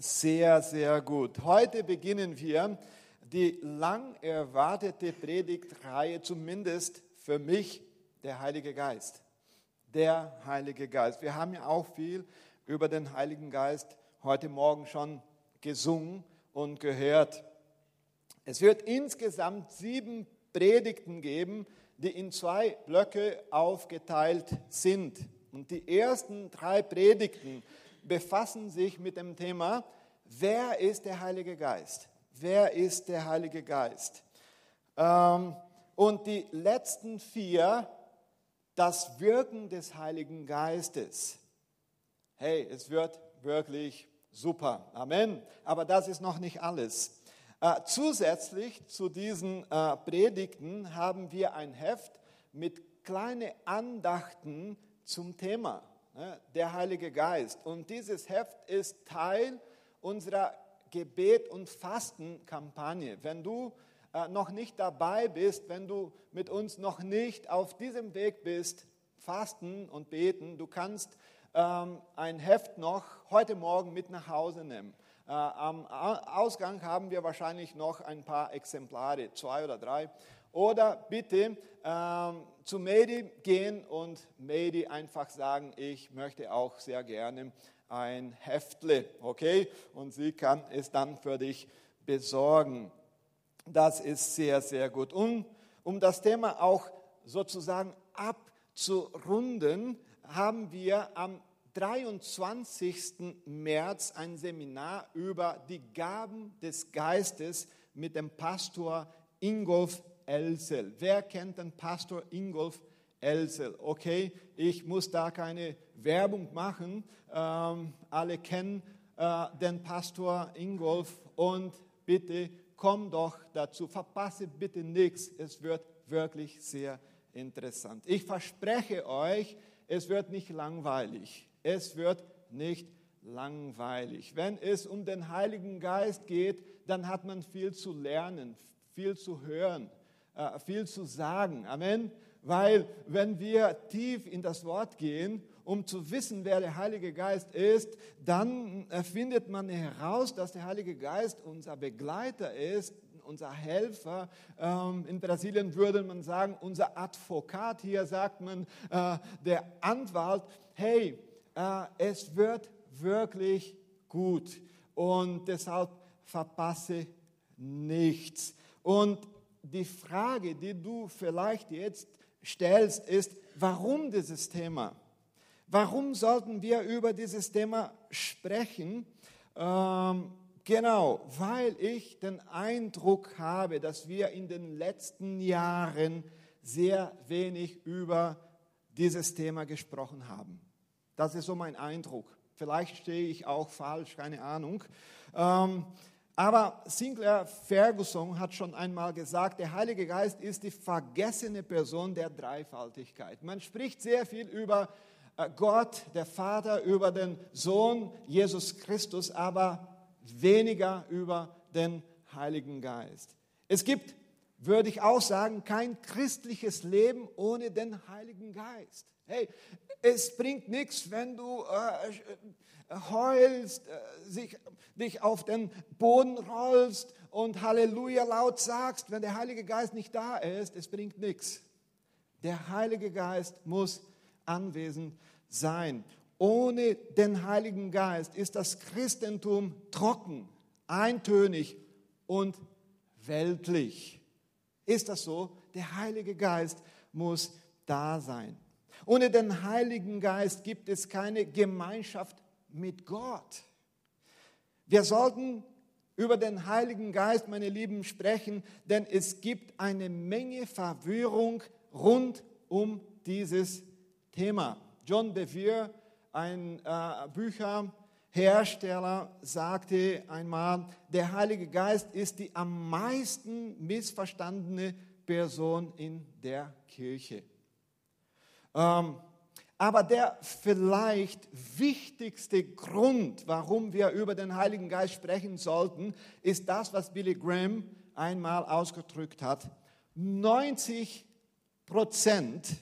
Sehr, sehr gut. Heute beginnen wir die lang erwartete Predigtreihe, zumindest für mich, der Heilige Geist. Der Heilige Geist. Wir haben ja auch viel über den Heiligen Geist heute Morgen schon gesungen und gehört. Es wird insgesamt sieben Predigten geben, die in zwei Blöcke aufgeteilt sind. Und die ersten drei Predigten befassen sich mit dem Thema, wer ist der Heilige Geist? Wer ist der Heilige Geist? Ähm, und die letzten vier, das Wirken des Heiligen Geistes. Hey, es wird wirklich super. Amen. Aber das ist noch nicht alles. Äh, zusätzlich zu diesen äh, Predigten haben wir ein Heft mit kleinen Andachten zum Thema der Heilige Geist. Und dieses Heft ist Teil unserer Gebet- und Fastenkampagne. Wenn du äh, noch nicht dabei bist, wenn du mit uns noch nicht auf diesem Weg bist, fasten und beten, du kannst ähm, ein Heft noch heute Morgen mit nach Hause nehmen. Äh, am Ausgang haben wir wahrscheinlich noch ein paar Exemplare, zwei oder drei. Oder bitte ähm, zu Medi gehen und Medi einfach sagen, ich möchte auch sehr gerne ein Heftle, okay? Und sie kann es dann für dich besorgen. Das ist sehr, sehr gut. Und um das Thema auch sozusagen abzurunden, haben wir am 23. März ein Seminar über die Gaben des Geistes mit dem Pastor Ingolf Elsel. Wer kennt den Pastor Ingolf Elsel? Okay, ich muss da keine Werbung machen. Ähm, alle kennen äh, den Pastor Ingolf und bitte komm doch dazu. Verpasse bitte nichts. Es wird wirklich sehr interessant. Ich verspreche euch, es wird nicht langweilig. Es wird nicht langweilig. Wenn es um den Heiligen Geist geht, dann hat man viel zu lernen, viel zu hören, viel zu sagen. Amen. Weil wenn wir tief in das Wort gehen, um zu wissen, wer der Heilige Geist ist, dann findet man heraus, dass der Heilige Geist unser Begleiter ist, unser Helfer. Ähm, in Brasilien würde man sagen, unser Advokat. Hier sagt man, äh, der Anwalt. Hey, äh, es wird wirklich gut und deshalb verpasse nichts. Und die Frage, die du vielleicht jetzt stellst, ist, warum dieses Thema? Warum sollten wir über dieses Thema sprechen? Ähm, genau, weil ich den Eindruck habe, dass wir in den letzten Jahren sehr wenig über dieses Thema gesprochen haben. Das ist so mein Eindruck. Vielleicht stehe ich auch falsch, keine Ahnung. Ähm, aber Sinclair Ferguson hat schon einmal gesagt, der Heilige Geist ist die vergessene Person der Dreifaltigkeit. Man spricht sehr viel über äh, Gott, der Vater, über den Sohn Jesus Christus, aber weniger über den Heiligen Geist. Es gibt, würde ich auch sagen, kein christliches Leben ohne den Heiligen Geist. Hey, es bringt nichts, wenn du äh, äh, heulst, äh, sich, dich auf den Boden rollst und Halleluja laut sagst, wenn der Heilige Geist nicht da ist. Es bringt nichts. Der Heilige Geist muss anwesend sein. Ohne den Heiligen Geist ist das Christentum trocken, eintönig und weltlich. Ist das so? Der Heilige Geist muss da sein. Ohne den Heiligen Geist gibt es keine Gemeinschaft mit Gott. Wir sollten über den Heiligen Geist, meine Lieben, sprechen, denn es gibt eine Menge Verwirrung rund um dieses Thema. John Bevere, ein äh, Bücherhersteller, sagte einmal, der Heilige Geist ist die am meisten missverstandene Person in der Kirche. Ähm, aber der vielleicht wichtigste Grund, warum wir über den Heiligen Geist sprechen sollten, ist das, was Billy Graham einmal ausgedrückt hat. 90 Prozent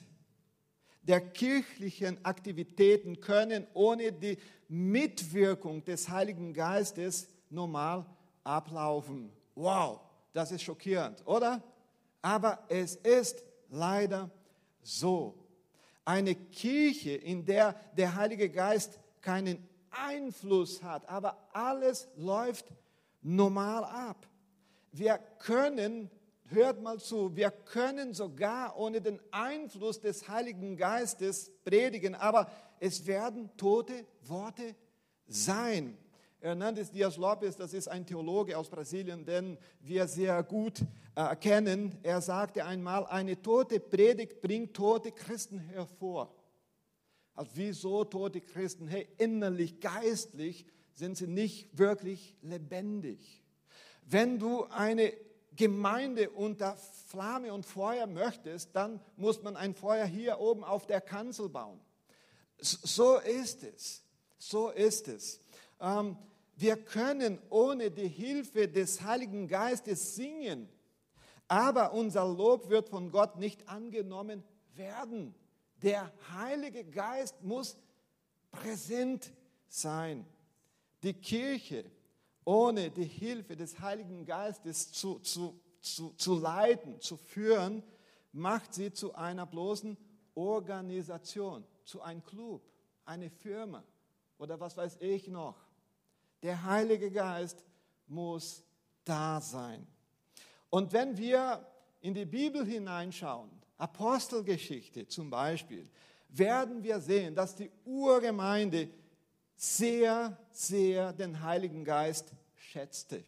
der kirchlichen Aktivitäten können ohne die Mitwirkung des Heiligen Geistes normal ablaufen. Wow, das ist schockierend, oder? Aber es ist leider so. Eine Kirche, in der der Heilige Geist keinen Einfluss hat, aber alles läuft normal ab. Wir können, hört mal zu, wir können sogar ohne den Einfluss des Heiligen Geistes predigen, aber es werden tote Worte sein. Hernandes Dias Lopes, das ist ein Theologe aus Brasilien, den wir sehr gut äh, kennen. Er sagte einmal, eine tote Predigt bringt tote Christen hervor. Also wieso tote Christen? Hey, innerlich, geistlich sind sie nicht wirklich lebendig. Wenn du eine Gemeinde unter Flamme und Feuer möchtest, dann muss man ein Feuer hier oben auf der Kanzel bauen. So ist es. So ist es. Ähm, wir können ohne die Hilfe des Heiligen Geistes singen, aber unser Lob wird von Gott nicht angenommen werden. Der Heilige Geist muss präsent sein. Die Kirche ohne die Hilfe des Heiligen Geistes zu, zu, zu, zu leiten, zu führen, macht sie zu einer bloßen Organisation, zu einem Club, eine Firma oder was weiß ich noch. Der Heilige Geist muss da sein. Und wenn wir in die Bibel hineinschauen, Apostelgeschichte zum Beispiel, werden wir sehen, dass die Urgemeinde sehr, sehr den Heiligen Geist schätzte.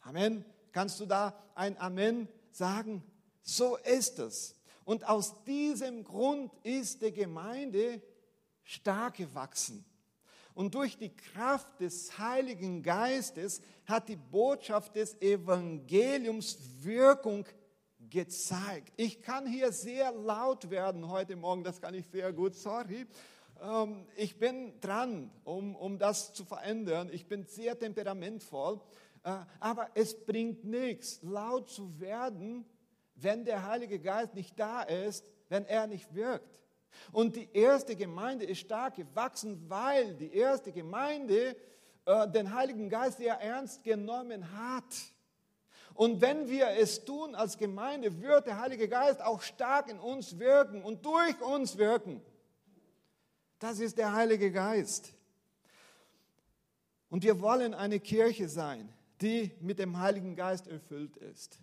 Amen. Kannst du da ein Amen sagen? So ist es. Und aus diesem Grund ist die Gemeinde stark gewachsen. Und durch die Kraft des Heiligen Geistes hat die Botschaft des Evangeliums Wirkung gezeigt. Ich kann hier sehr laut werden heute Morgen, das kann ich sehr gut, sorry. Ähm, ich bin dran, um, um das zu verändern. Ich bin sehr temperamentvoll, äh, aber es bringt nichts, laut zu werden, wenn der Heilige Geist nicht da ist, wenn er nicht wirkt. Und die erste Gemeinde ist stark gewachsen, weil die erste Gemeinde äh, den Heiligen Geist sehr ernst genommen hat. Und wenn wir es tun als Gemeinde, wird der Heilige Geist auch stark in uns wirken und durch uns wirken. Das ist der Heilige Geist. Und wir wollen eine Kirche sein, die mit dem Heiligen Geist erfüllt ist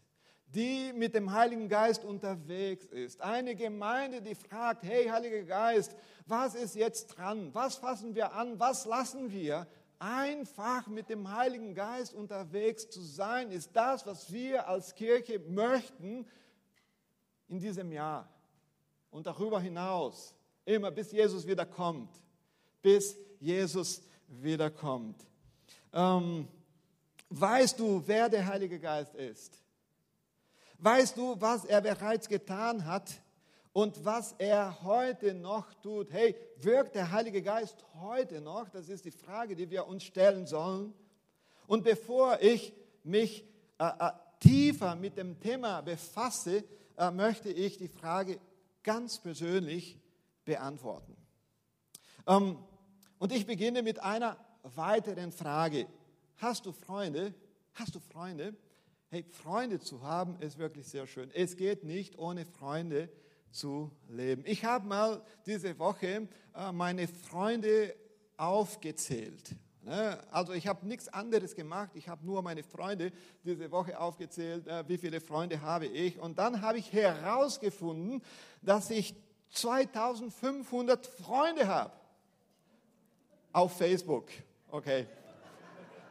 die mit dem Heiligen Geist unterwegs ist. Eine Gemeinde, die fragt, hey Heiliger Geist, was ist jetzt dran? Was fassen wir an? Was lassen wir? Einfach mit dem Heiligen Geist unterwegs zu sein, ist das, was wir als Kirche möchten in diesem Jahr und darüber hinaus. Immer bis Jesus wiederkommt. Bis Jesus wiederkommt. Ähm, weißt du, wer der Heilige Geist ist? Weißt du, was er bereits getan hat und was er heute noch tut? Hey, wirkt der Heilige Geist heute noch? Das ist die Frage, die wir uns stellen sollen. Und bevor ich mich äh, äh, tiefer mit dem Thema befasse, äh, möchte ich die Frage ganz persönlich beantworten. Ähm, und ich beginne mit einer weiteren Frage. Hast du Freunde? Hast du Freunde? Hey, Freunde zu haben ist wirklich sehr schön. Es geht nicht ohne Freunde zu leben. Ich habe mal diese Woche äh, meine Freunde aufgezählt. Ne? Also ich habe nichts anderes gemacht. Ich habe nur meine Freunde diese Woche aufgezählt, äh, wie viele Freunde habe ich. Und dann habe ich herausgefunden, dass ich 2500 Freunde habe. Auf Facebook. Okay.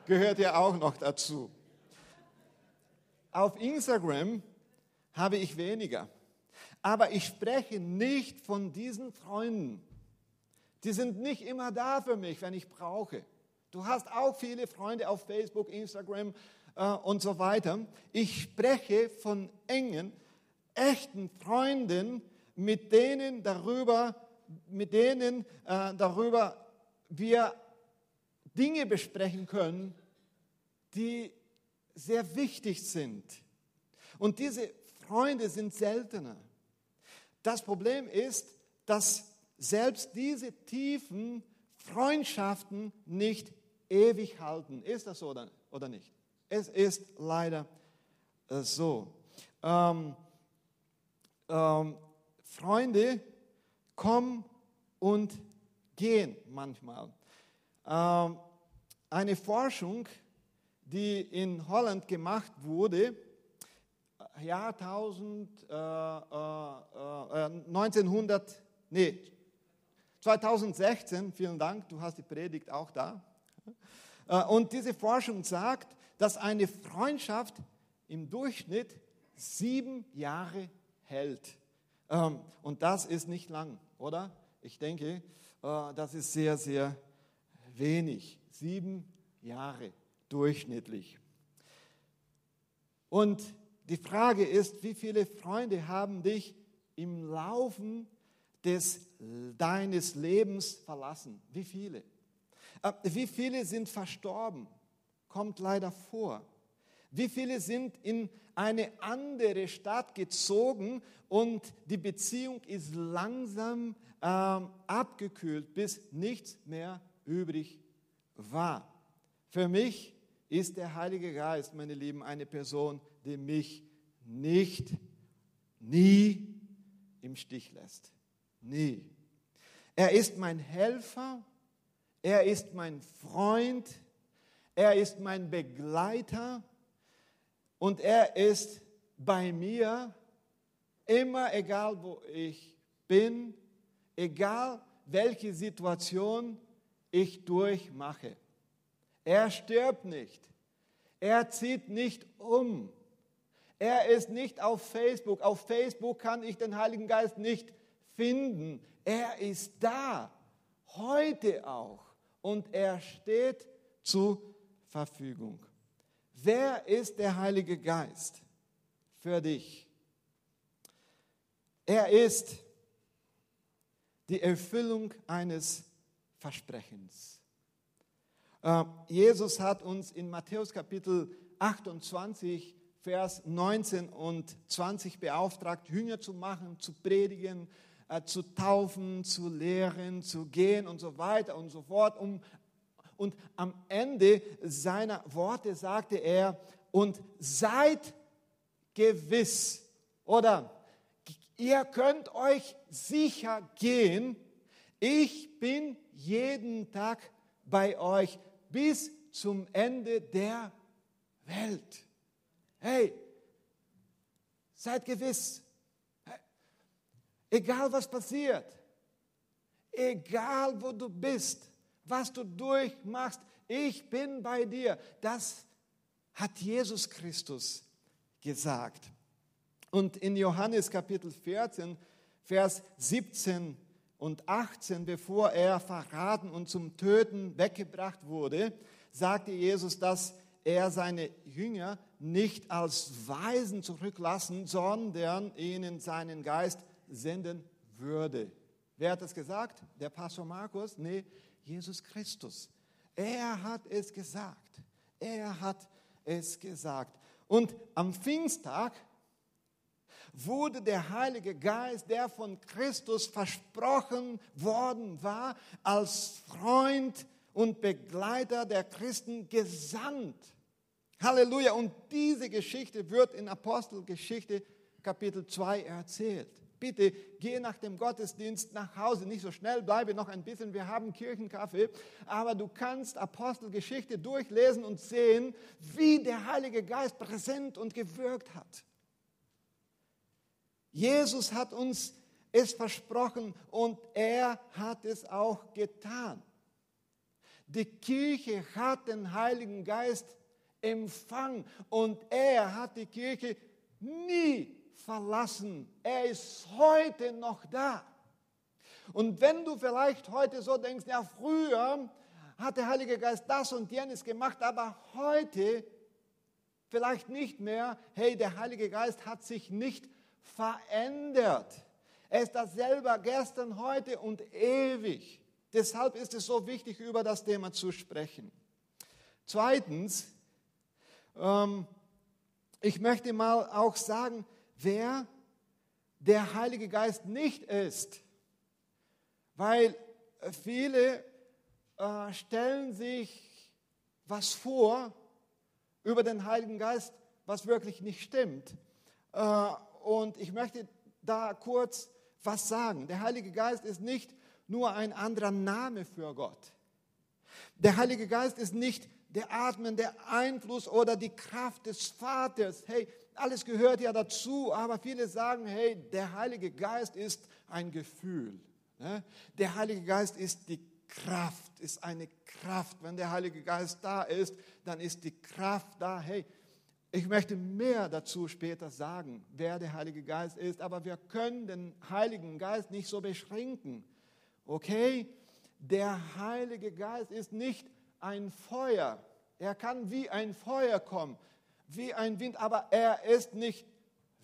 Gehört ja auch noch dazu. Auf Instagram habe ich weniger. Aber ich spreche nicht von diesen Freunden. Die sind nicht immer da für mich, wenn ich brauche. Du hast auch viele Freunde auf Facebook, Instagram äh, und so weiter. Ich spreche von engen, echten Freunden, mit denen darüber, mit denen äh, darüber wir Dinge besprechen können, die sehr wichtig sind. Und diese Freunde sind seltener. Das Problem ist, dass selbst diese tiefen Freundschaften nicht ewig halten. Ist das so oder nicht? Es ist leider äh, so. Ähm, ähm, Freunde kommen und gehen manchmal. Ähm, eine Forschung, die in Holland gemacht wurde, Jahrtausend, äh, äh, 1900, äh, nee, 2016, vielen Dank, du hast die Predigt auch da. Äh, und diese Forschung sagt, dass eine Freundschaft im Durchschnitt sieben Jahre hält. Ähm, und das ist nicht lang, oder? Ich denke, äh, das ist sehr, sehr wenig. Sieben Jahre durchschnittlich. Und die Frage ist, wie viele Freunde haben dich im Laufen des, deines Lebens verlassen? Wie viele? Äh, wie viele sind verstorben? Kommt leider vor. Wie viele sind in eine andere Stadt gezogen und die Beziehung ist langsam ähm, abgekühlt, bis nichts mehr übrig war. Für mich ist der Heilige Geist, meine Lieben, eine Person, die mich nicht, nie im Stich lässt. Nie. Er ist mein Helfer, er ist mein Freund, er ist mein Begleiter und er ist bei mir immer, egal wo ich bin, egal welche Situation ich durchmache. Er stirbt nicht. Er zieht nicht um. Er ist nicht auf Facebook. Auf Facebook kann ich den Heiligen Geist nicht finden. Er ist da, heute auch. Und er steht zur Verfügung. Wer ist der Heilige Geist für dich? Er ist die Erfüllung eines Versprechens. Äh, Jesus hat uns in Matthäus Kapitel 28, Vers 19 und 20 beauftragt, Jünger zu machen, zu predigen, äh, zu taufen, zu lehren, zu gehen und so weiter und so fort. Um, und am Ende seiner Worte sagte er, und seid gewiss oder ihr könnt euch sicher gehen, ich bin jeden Tag bei euch bis zum Ende der Welt. Hey, seid gewiss, egal was passiert, egal wo du bist, was du durchmachst, ich bin bei dir. Das hat Jesus Christus gesagt. Und in Johannes Kapitel 14, Vers 17 und 18, bevor er verraten und zum Töten weggebracht wurde, sagte Jesus, dass er seine Jünger nicht als Weisen zurücklassen, sondern ihnen seinen Geist senden würde. Wer hat das gesagt? Der Pastor Markus? Nee, Jesus Christus. Er hat es gesagt. Er hat es gesagt. Und am Pfingsttag wurde der Heilige Geist, der von Christus versprochen worden war, als Freund und Begleiter der Christen gesandt. Halleluja. Und diese Geschichte wird in Apostelgeschichte Kapitel 2 erzählt. Bitte geh nach dem Gottesdienst nach Hause, nicht so schnell, bleibe noch ein bisschen, wir haben Kirchenkaffee, aber du kannst Apostelgeschichte durchlesen und sehen, wie der Heilige Geist präsent und gewirkt hat. Jesus hat uns es versprochen und er hat es auch getan. Die Kirche hat den Heiligen Geist empfangen und er hat die Kirche nie verlassen. Er ist heute noch da. Und wenn du vielleicht heute so denkst, ja, früher hat der Heilige Geist das und jenes gemacht, aber heute vielleicht nicht mehr. Hey, der Heilige Geist hat sich nicht verändert. Er ist dasselbe gestern, heute und ewig. Deshalb ist es so wichtig, über das Thema zu sprechen. Zweitens, ähm, ich möchte mal auch sagen, wer der Heilige Geist nicht ist Weil viele äh, stellen sich was vor über den Heiligen Geist, was wirklich nicht stimmt. Äh, und ich möchte da kurz was sagen. Der Heilige Geist ist nicht nur ein anderer Name für Gott. Der Heilige Geist ist nicht der atmende Einfluss oder die Kraft des Vaters. Hey, alles gehört ja dazu, aber viele sagen, hey, der Heilige Geist ist ein Gefühl. Ne? Der Heilige Geist ist die Kraft, ist eine Kraft. Wenn der Heilige Geist da ist, dann ist die Kraft da. Hey, ich möchte mehr dazu später sagen, wer der Heilige Geist ist, aber wir können den Heiligen Geist nicht so beschränken. Okay? Der Heilige Geist ist nicht ein Feuer. Er kann wie ein Feuer kommen, wie ein Wind, aber er ist nicht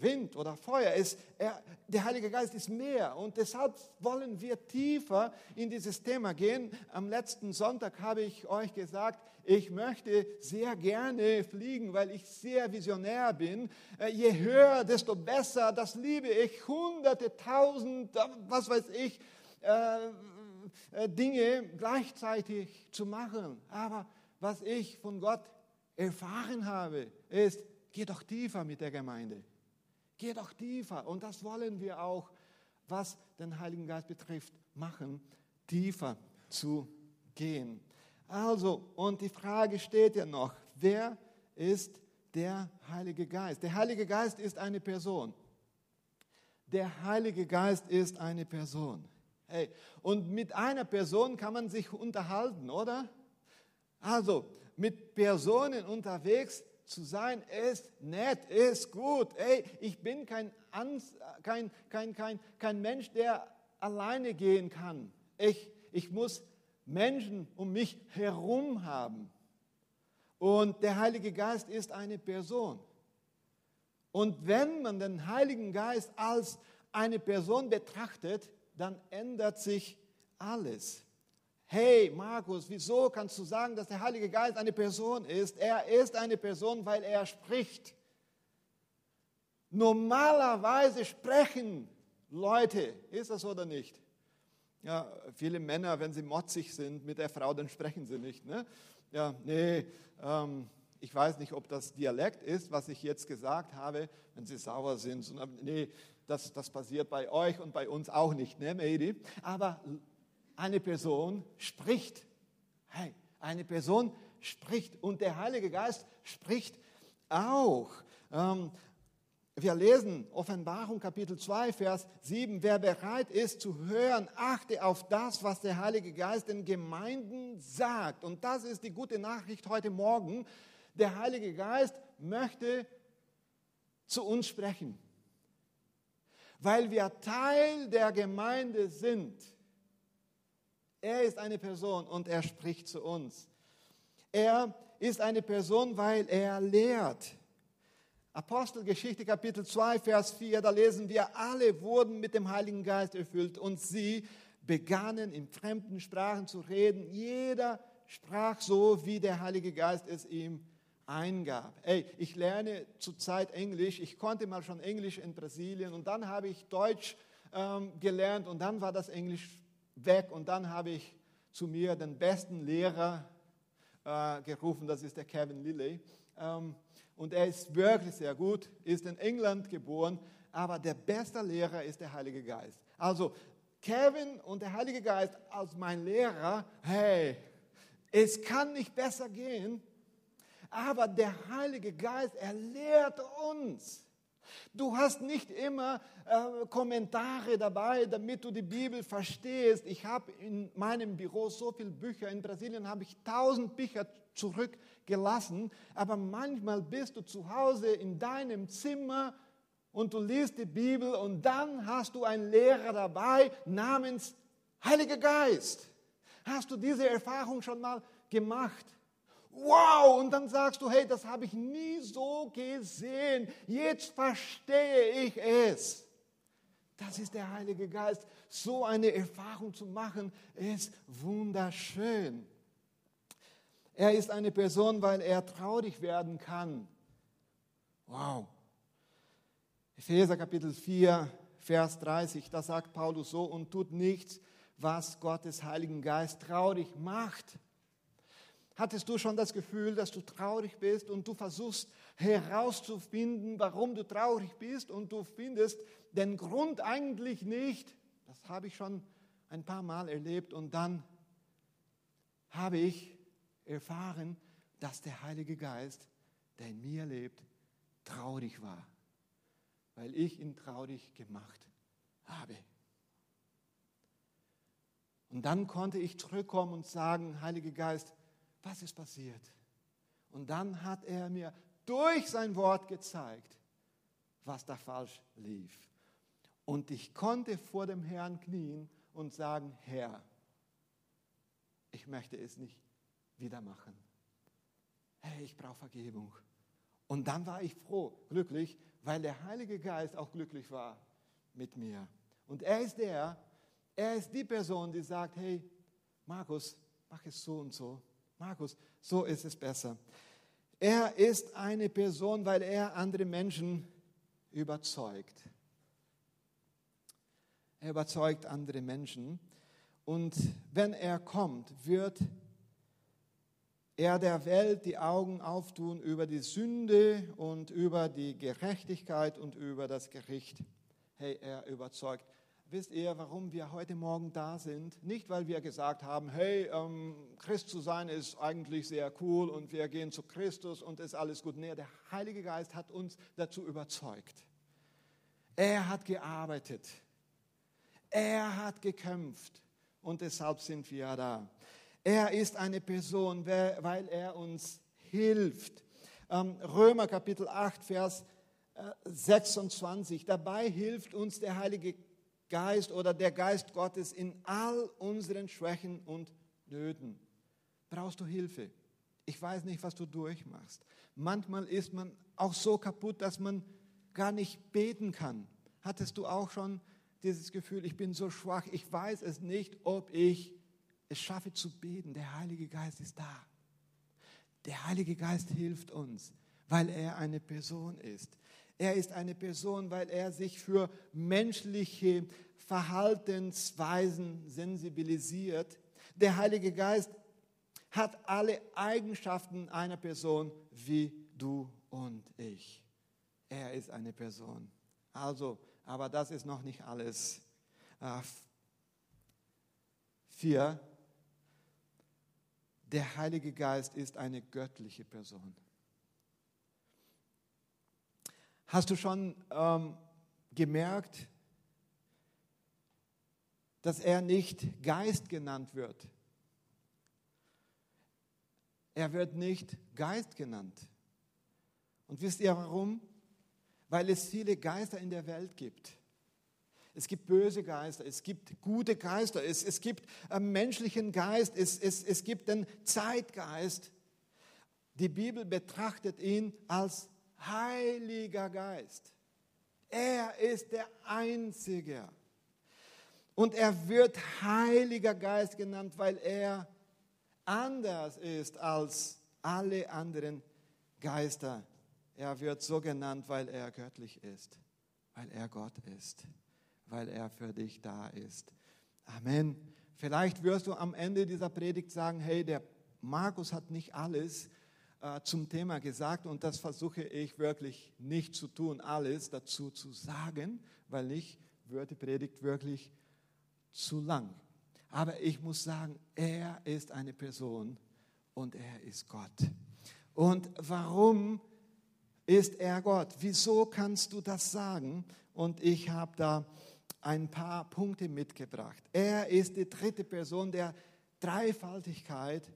Wind oder Feuer ist, er, der Heilige Geist ist mehr. Und deshalb wollen wir tiefer in dieses Thema gehen. Am letzten Sonntag habe ich euch gesagt, ich möchte sehr gerne fliegen, weil ich sehr visionär bin. Äh, je höher, desto besser. Das liebe ich. Hunderte, tausend, was weiß ich, äh, äh, Dinge gleichzeitig zu machen. Aber was ich von Gott erfahren habe, ist, geh doch tiefer mit der Gemeinde. Geh doch tiefer. Und das wollen wir auch, was den Heiligen Geist betrifft, machen, tiefer zu gehen. Also, und die Frage steht ja noch, wer ist der Heilige Geist? Der Heilige Geist ist eine Person. Der Heilige Geist ist eine Person. Hey, und mit einer Person kann man sich unterhalten, oder? Also, mit Personen unterwegs zu sein ist nett, ist gut. Ey, ich bin kein, kein, kein, kein, kein Mensch, der alleine gehen kann. Ich, ich muss Menschen um mich herum haben. Und der Heilige Geist ist eine Person. Und wenn man den Heiligen Geist als eine Person betrachtet, dann ändert sich alles hey Markus, wieso kannst du sagen, dass der Heilige Geist eine Person ist? Er ist eine Person, weil er spricht. Normalerweise sprechen Leute, ist das oder nicht? Ja, viele Männer, wenn sie motzig sind mit der Frau, dann sprechen sie nicht. Ne? Ja, nee, ähm, ich weiß nicht, ob das Dialekt ist, was ich jetzt gesagt habe, wenn sie sauer sind. Nee, das, das passiert bei euch und bei uns auch nicht, ne, Mady? Aber eine Person spricht. Hey, eine Person spricht und der Heilige Geist spricht auch. Ähm, wir lesen Offenbarung Kapitel 2, Vers 7. Wer bereit ist zu hören, achte auf das, was der Heilige Geist den Gemeinden sagt. Und das ist die gute Nachricht heute Morgen. Der Heilige Geist möchte zu uns sprechen, weil wir Teil der Gemeinde sind. Er ist eine Person und er spricht zu uns. Er ist eine Person, weil er lehrt. Apostelgeschichte Kapitel 2, Vers 4, da lesen wir, alle wurden mit dem Heiligen Geist erfüllt und sie begannen in fremden Sprachen zu reden. Jeder sprach so, wie der Heilige Geist es ihm eingab. Ey, ich lerne zurzeit Englisch. Ich konnte mal schon Englisch in Brasilien und dann habe ich Deutsch ähm, gelernt und dann war das Englisch weg und dann habe ich zu mir den besten Lehrer äh, gerufen, das ist der Kevin Lilly. Ähm, und er ist wirklich sehr gut, ist in England geboren, aber der beste Lehrer ist der Heilige Geist. Also Kevin und der Heilige Geist als mein Lehrer, hey, es kann nicht besser gehen, aber der Heilige Geist, er lehrt uns. Du hast nicht immer äh, Kommentare dabei, damit du die Bibel verstehst. Ich habe in meinem Büro so viele Bücher. In Brasilien habe ich tausend Bücher zurückgelassen. Aber manchmal bist du zu Hause in deinem Zimmer und du liest die Bibel und dann hast du einen Lehrer dabei namens Heiliger Geist. Hast du diese Erfahrung schon mal gemacht? Wow, und dann sagst du, hey, das habe ich nie so gesehen, jetzt verstehe ich es. Das ist der Heilige Geist. So eine Erfahrung zu machen, ist wunderschön. Er ist eine Person, weil er traurig werden kann. Wow. Epheser Kapitel 4, Vers 30, da sagt Paulus so, und tut nichts was Gottes Heiligen Geist traurig macht. Hattest du schon das Gefühl, dass du traurig bist und du versuchst herauszufinden, warum du traurig bist und du findest den Grund eigentlich nicht? Das habe ich schon ein paar Mal erlebt und dann habe ich erfahren, dass der Heilige Geist, der in mir lebt, traurig war, weil ich ihn traurig gemacht habe. Und dann konnte ich zurückkommen und sagen, Heiliger Geist, was ist passiert? Und dann hat er mir durch sein Wort gezeigt, was da falsch lief. Und ich konnte vor dem Herrn knien und sagen, Herr, ich möchte es nicht wieder machen. Hey, ich brauche Vergebung. Und dann war ich froh, glücklich, weil der Heilige Geist auch glücklich war mit mir. Und er ist der, er ist die Person, die sagt, hey, Markus, mach es so und so. Markus, so ist es besser. Er ist eine Person, weil er andere Menschen überzeugt. Er überzeugt andere Menschen. Und wenn er kommt, wird er der Welt die Augen auftun über die Sünde und über die Gerechtigkeit und über das Gericht. Hey, er überzeugt. Wisst ihr, warum wir heute Morgen da sind? Nicht, weil wir gesagt haben, hey, ähm, Christ zu sein ist eigentlich sehr cool und wir gehen zu Christus und ist alles gut. Nee, der Heilige Geist hat uns dazu überzeugt. Er hat gearbeitet. Er hat gekämpft und deshalb sind wir da. Er ist eine Person, weil er uns hilft. Ähm, Römer Kapitel 8, Vers 26. Äh, Dabei hilft uns der Heilige Geist oder der Geist Gottes in all unseren Schwächen und Nöten. Brauchst du Hilfe? Ich weiß nicht, was du durchmachst. Manchmal ist man auch so kaputt, dass man gar nicht beten kann. Hattest du auch schon dieses Gefühl, ich bin so schwach, ich weiß es nicht, ob ich es schaffe zu beten. Der Heilige Geist ist da. Der Heilige Geist hilft uns, weil er eine Person ist. Er ist eine Person, weil er sich für menschliche Verhaltensweisen sensibilisiert. Der Heilige Geist hat alle Eigenschaften einer Person wie du und ich. Er ist eine Person. Also, aber das ist noch nicht alles. Äh, vier, der Heilige Geist ist eine göttliche Person. Hast du schon ähm, gemerkt, dass er nicht Geist genannt wird? Er wird nicht Geist genannt. Und wisst ihr warum? Weil es viele Geister in der Welt gibt. Es gibt böse Geister, es gibt gute Geister, es, es gibt einen menschlichen Geist, es, es, es gibt den Zeitgeist. Die Bibel betrachtet ihn als Heiliger Geist. Er ist der Einzige. Und er wird Heiliger Geist genannt, weil er anders ist als alle anderen Geister. Er wird so genannt, weil er göttlich ist, weil er Gott ist weil er für dich da ist. Amen. Vielleicht wirst du am Ende dieser Predigt sagen, hey, der Markus hat nicht alles äh, zum Thema gesagt und das versuche ich wirklich nicht zu tun, alles dazu zu sagen, weil ich wird die Predigt wirklich zu lang. Aber ich muss sagen, er ist eine Person und er ist Gott. Und warum ist er Gott? Wieso kannst du das sagen? Und ich habe da ein paar Punkte mitgebracht. Er ist die dritte Person der Dreifaltigkeit,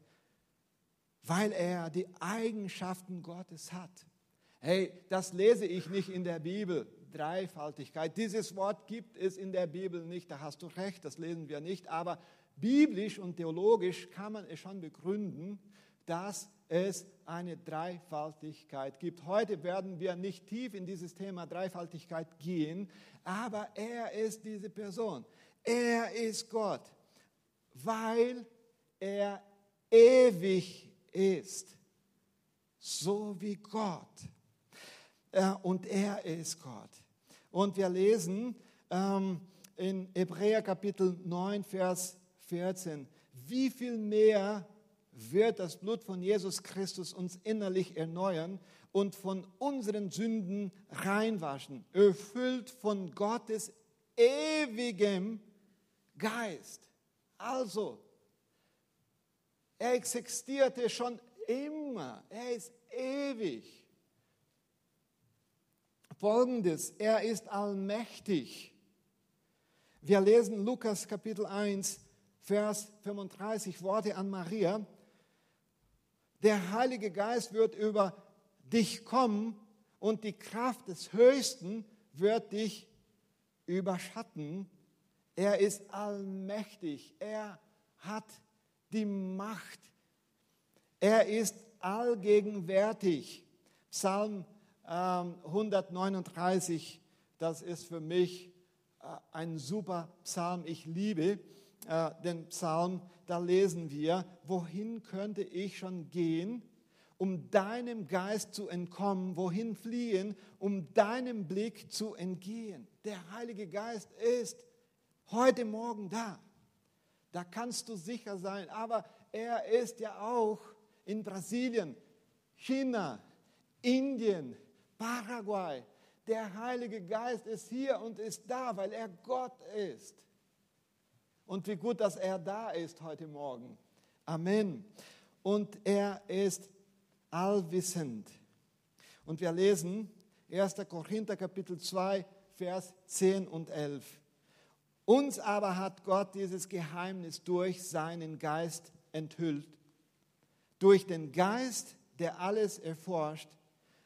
weil er die Eigenschaften Gottes hat. Hey, das lese ich nicht in der Bibel. Dreifaltigkeit. Dieses Wort gibt es in der Bibel nicht. Da hast du recht, das lesen wir nicht. Aber biblisch und theologisch kann man es schon begründen, dass es eine Dreifaltigkeit gibt. Heute werden wir nicht tief in dieses Thema Dreifaltigkeit gehen, aber er ist diese Person. Er ist Gott, weil er ewig ist, so wie Gott. Und er ist Gott. Und wir lesen ähm, in Hebräer Kapitel 9, Vers 14, wie viel mehr wird das Blut von Jesus Christus uns innerlich erneuern und von unseren Sünden reinwaschen, erfüllt von Gottes ewigem Geist. Also, er existierte schon immer, er ist ewig. Folgendes, er ist allmächtig. Wir lesen Lukas Kapitel 1, Vers 35, Worte an Maria. Der Heilige Geist wird über dich kommen und die Kraft des Höchsten wird dich überschatten. Er ist allmächtig. Er hat die Macht. Er ist allgegenwärtig. Psalm ähm, 139, das ist für mich äh, ein super Psalm. Ich liebe äh, den Psalm. Da lesen wir, wohin könnte ich schon gehen, um deinem Geist zu entkommen, wohin fliehen, um deinem Blick zu entgehen. Der Heilige Geist ist heute Morgen da. Da kannst du sicher sein. Aber er ist ja auch in Brasilien, China, Indien, Paraguay. Der Heilige Geist ist hier und ist da, weil er Gott ist. Und wie gut, dass er da ist heute Morgen. Amen. Und er ist allwissend. Und wir lesen 1. Korinther Kapitel 2, Vers 10 und 11. Uns aber hat Gott dieses Geheimnis durch seinen Geist enthüllt. Durch den Geist, der alles erforscht,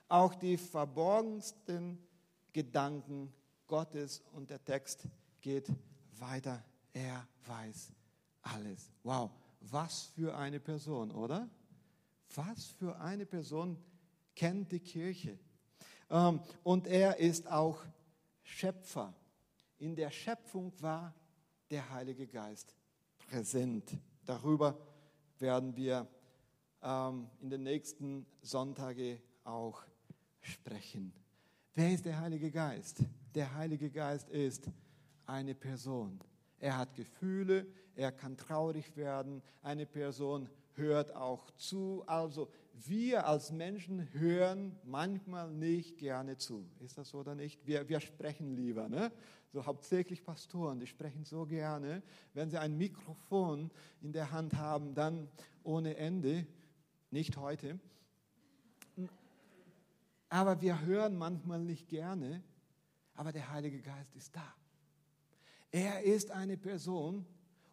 auch die verborgensten Gedanken Gottes. Und der Text geht weiter. Er weiß alles. Wow, was für eine Person, oder? Was für eine Person kennt die Kirche? Ähm, und er ist auch Schöpfer. In der Schöpfung war der Heilige Geist präsent. Darüber werden wir ähm, in den nächsten Sonntagen auch sprechen. Wer ist der Heilige Geist? Der Heilige Geist ist eine Person. Er hat Gefühle, er kann traurig werden. Eine Person hört auch zu. Also wir als Menschen hören manchmal nicht gerne zu. Ist das so oder nicht? Wir, wir sprechen lieber. Ne? So hauptsächlich Pastoren, die sprechen so gerne. Wenn sie ein Mikrofon in der Hand haben, dann ohne Ende. Nicht heute. Aber wir hören manchmal nicht gerne. Aber der Heilige Geist ist da. Er ist eine Person,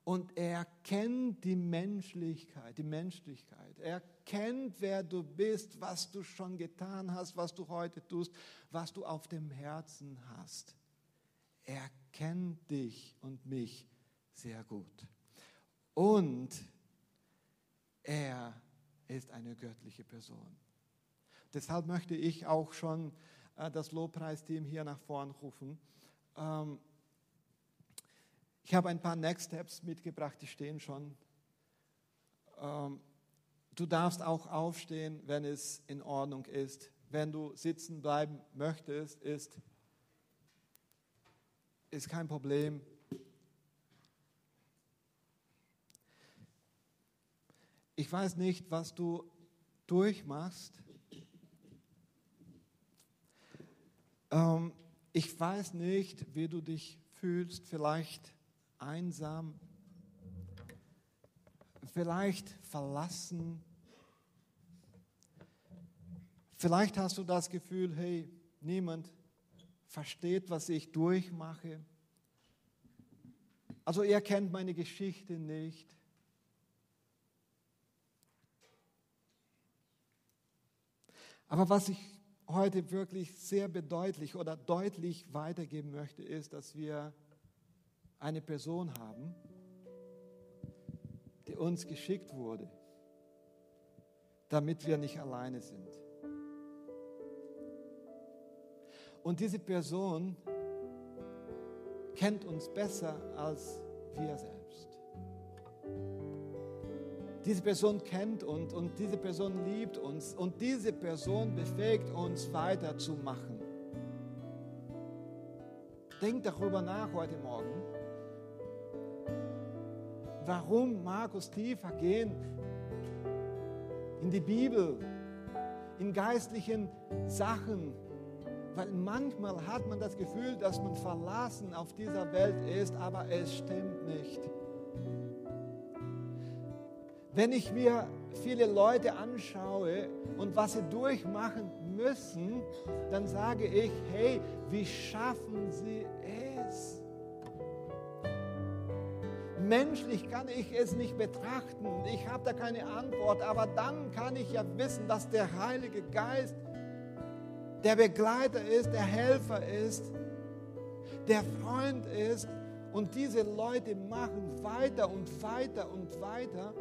und er kennt die Menschlichkeit, die Menschlichkeit. Er kennt, wer du bist, was du schon getan hast, was du heute tust, was du auf dem Herzen hast. Er kennt dich und mich sehr gut. Und er ist eine göttliche Person. Deshalb möchte ich auch schon äh, das Lobpreisteam hier nach vorn rufen. Ähm, ich habe ein paar Next Steps mitgebracht, die stehen schon. Ähm, du darfst auch aufstehen, wenn es in Ordnung ist. Wenn du sitzen bleiben möchtest, ist, ist kein Problem. Ich weiß nicht, was du durchmachst. Ähm, ich weiß nicht, wie du dich fühlst. Vielleicht einsam, vielleicht verlassen. Vielleicht hast du das Gefühl, hey, niemand versteht, was ich durchmache. Also er kennt meine Geschichte nicht. Aber was ich heute wirklich sehr bedeutlich oder deutlich weitergeben möchte, ist, dass wir eine Person haben, die uns geschickt wurde, damit wir nicht alleine sind. Und diese Person kennt uns besser als wir selbst. Diese Person kennt uns und diese Person liebt uns und diese Person befähigt uns weiterzumachen. Denk darüber nach heute Morgen. Warum Markus tiefer gehen in die Bibel, in geistlichen Sachen, weil manchmal hat man das Gefühl, dass man verlassen auf dieser Welt ist, aber es stimmt nicht. Wenn ich mir viele Leute anschaue und was sie durchmachen müssen, dann sage ich, hey, wie schaffen sie es? Menschlich kann ich es nicht betrachten. Ich habe da keine Antwort, aber dann kann ich ja wissen, dass der Heilige Geist der Begleiter ist, der Helfer ist, der Freund ist. Und diese Leute machen weiter und weiter und weiter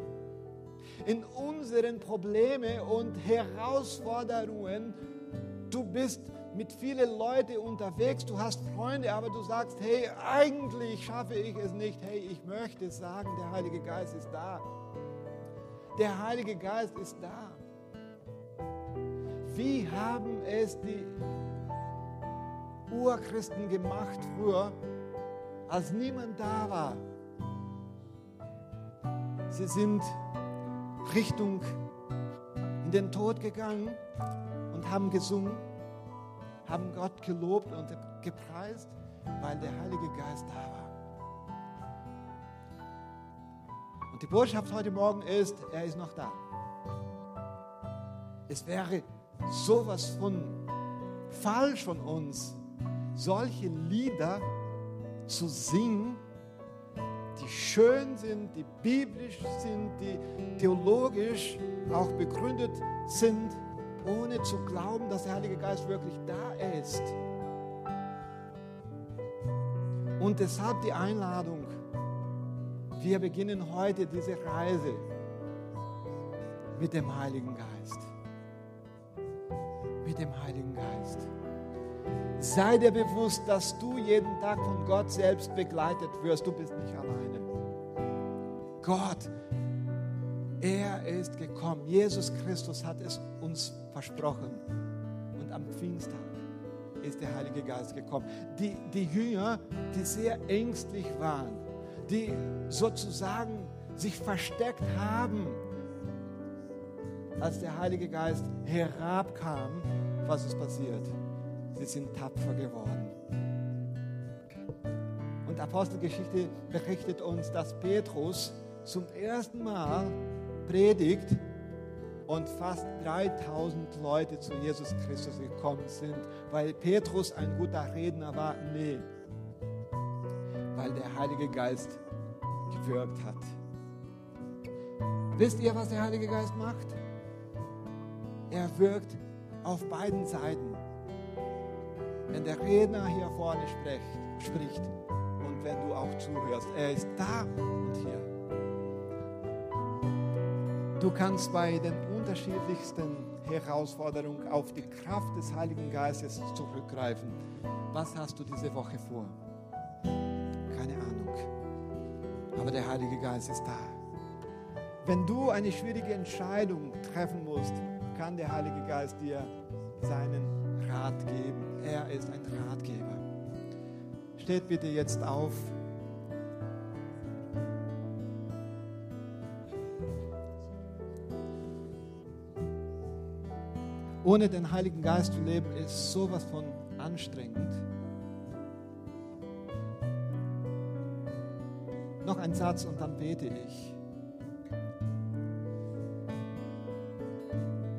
in unseren Problemen und Herausforderungen. Du bist mit vielen Leuten unterwegs, du hast Freunde, aber du sagst, hey, eigentlich schaffe ich es nicht. Hey, ich möchte sagen, der Heilige Geist ist da. Der Heilige Geist ist da. Wie haben es die Urchristen gemacht früher, als niemand da war? Sie sind Richtung in den Tod gegangen und haben gesungen, haben Gott gelobt und gepreist, weil der Heilige Geist da war. Und die Botschaft heute Morgen ist, er ist noch da. Es wäre sowas von falsch von uns, solche Lieder zu singen, die schön sind, die biblisch sind, die theologisch auch begründet sind, ohne zu glauben, dass der Heilige Geist wirklich da ist. Und deshalb die Einladung, wir beginnen heute diese Reise mit dem Heiligen Geist mit dem Heiligen Geist. Sei dir bewusst, dass du jeden Tag von Gott selbst begleitet wirst. Du bist nicht alleine. Gott, er ist gekommen. Jesus Christus hat es uns versprochen. Und am Pfingsttag ist der Heilige Geist gekommen. Die, die Jünger, die sehr ängstlich waren, die sozusagen sich versteckt haben, als der Heilige Geist herabkam, was ist passiert? Sie sind tapfer geworden. Und Apostelgeschichte berichtet uns, dass Petrus zum ersten Mal predigt und fast 3000 Leute zu Jesus Christus gekommen sind, weil Petrus ein guter Redner war? Nee, weil der Heilige Geist gewirkt hat. Wisst ihr, was der Heilige Geist macht? Er wirkt auf beiden Seiten. Wenn der Redner hier vorne spricht, spricht und wenn du auch zuhörst, er ist da und hier. Du kannst bei den unterschiedlichsten Herausforderungen auf die Kraft des Heiligen Geistes zurückgreifen. Was hast du diese Woche vor? Keine Ahnung. Aber der Heilige Geist ist da. Wenn du eine schwierige Entscheidung treffen musst, kann der Heilige Geist dir seinen Rat geben. Er ist ein Ratgeber. Steht bitte jetzt auf. Ohne den Heiligen Geist zu leben, ist sowas von anstrengend. Noch ein Satz und dann bete ich.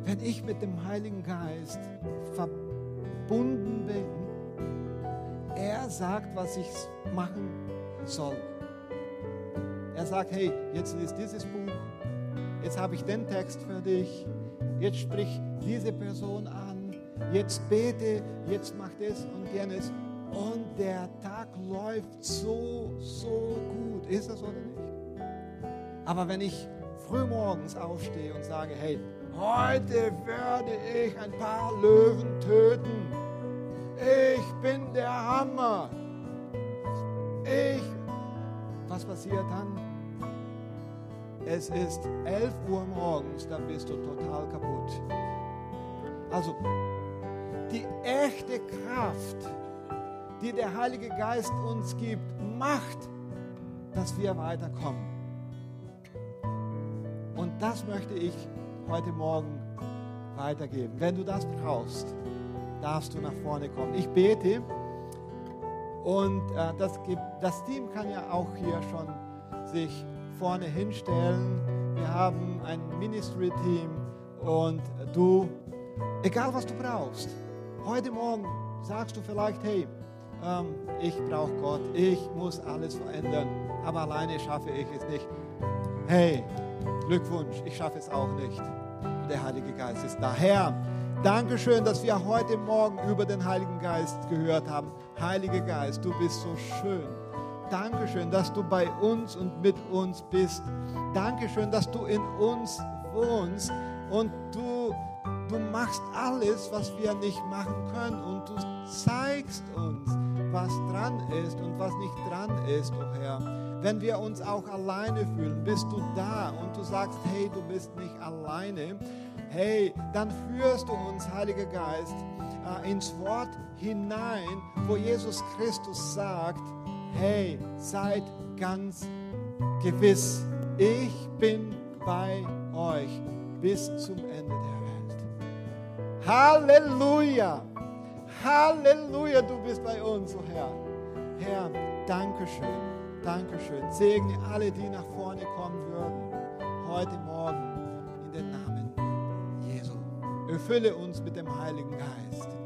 wenn ich mit dem Heiligen Geist verbunden bin, er sagt, was ich machen soll. Er sagt, hey, jetzt liest dieses Buch, jetzt habe ich den Text für dich, jetzt sprich diese Person an, jetzt bete, jetzt mach das und jenes. Und der Tag läuft so, so gut. Ist das oder nicht? Aber wenn ich frühmorgens aufstehe und sage, hey, Heute werde ich ein paar Löwen töten. Ich bin der Hammer. Ich. Was passiert dann? Es ist 11 Uhr morgens, da bist du total kaputt. Also, die echte Kraft, die der Heilige Geist uns gibt, macht, dass wir weiterkommen. Und das möchte ich heute Morgen weitergeben. Wenn du das brauchst, darfst du nach vorne kommen. Ich bete und äh, das, das Team kann ja auch hier schon sich vorne hinstellen. Wir haben ein Ministry-Team und du, egal was du brauchst, heute Morgen sagst du vielleicht, hey, ähm, ich brauche Gott, ich muss alles verändern, aber alleine schaffe ich es nicht. Hey, Glückwunsch, ich schaffe es auch nicht. Der Heilige Geist ist da. Herr, Dankeschön, dass wir heute Morgen über den Heiligen Geist gehört haben. Heiliger Geist, du bist so schön. Dankeschön, dass du bei uns und mit uns bist. Dankeschön, dass du in uns wohnst und du, du machst alles, was wir nicht machen können und du zeigst uns, was dran ist und was nicht dran ist, oh Herr. Wenn wir uns auch alleine fühlen, bist du da und du sagst, hey, du bist nicht alleine. Hey, dann führst du uns, Heiliger Geist, äh, ins Wort hinein, wo Jesus Christus sagt, hey, seid ganz gewiss, ich bin bei euch bis zum Ende der. Halleluja! Halleluja, du bist bei uns, oh Herr. Herr, Dankeschön, Dankeschön. Segne alle, die nach vorne kommen würden, heute Morgen in den Namen Jesu. Erfülle uns mit dem Heiligen Geist.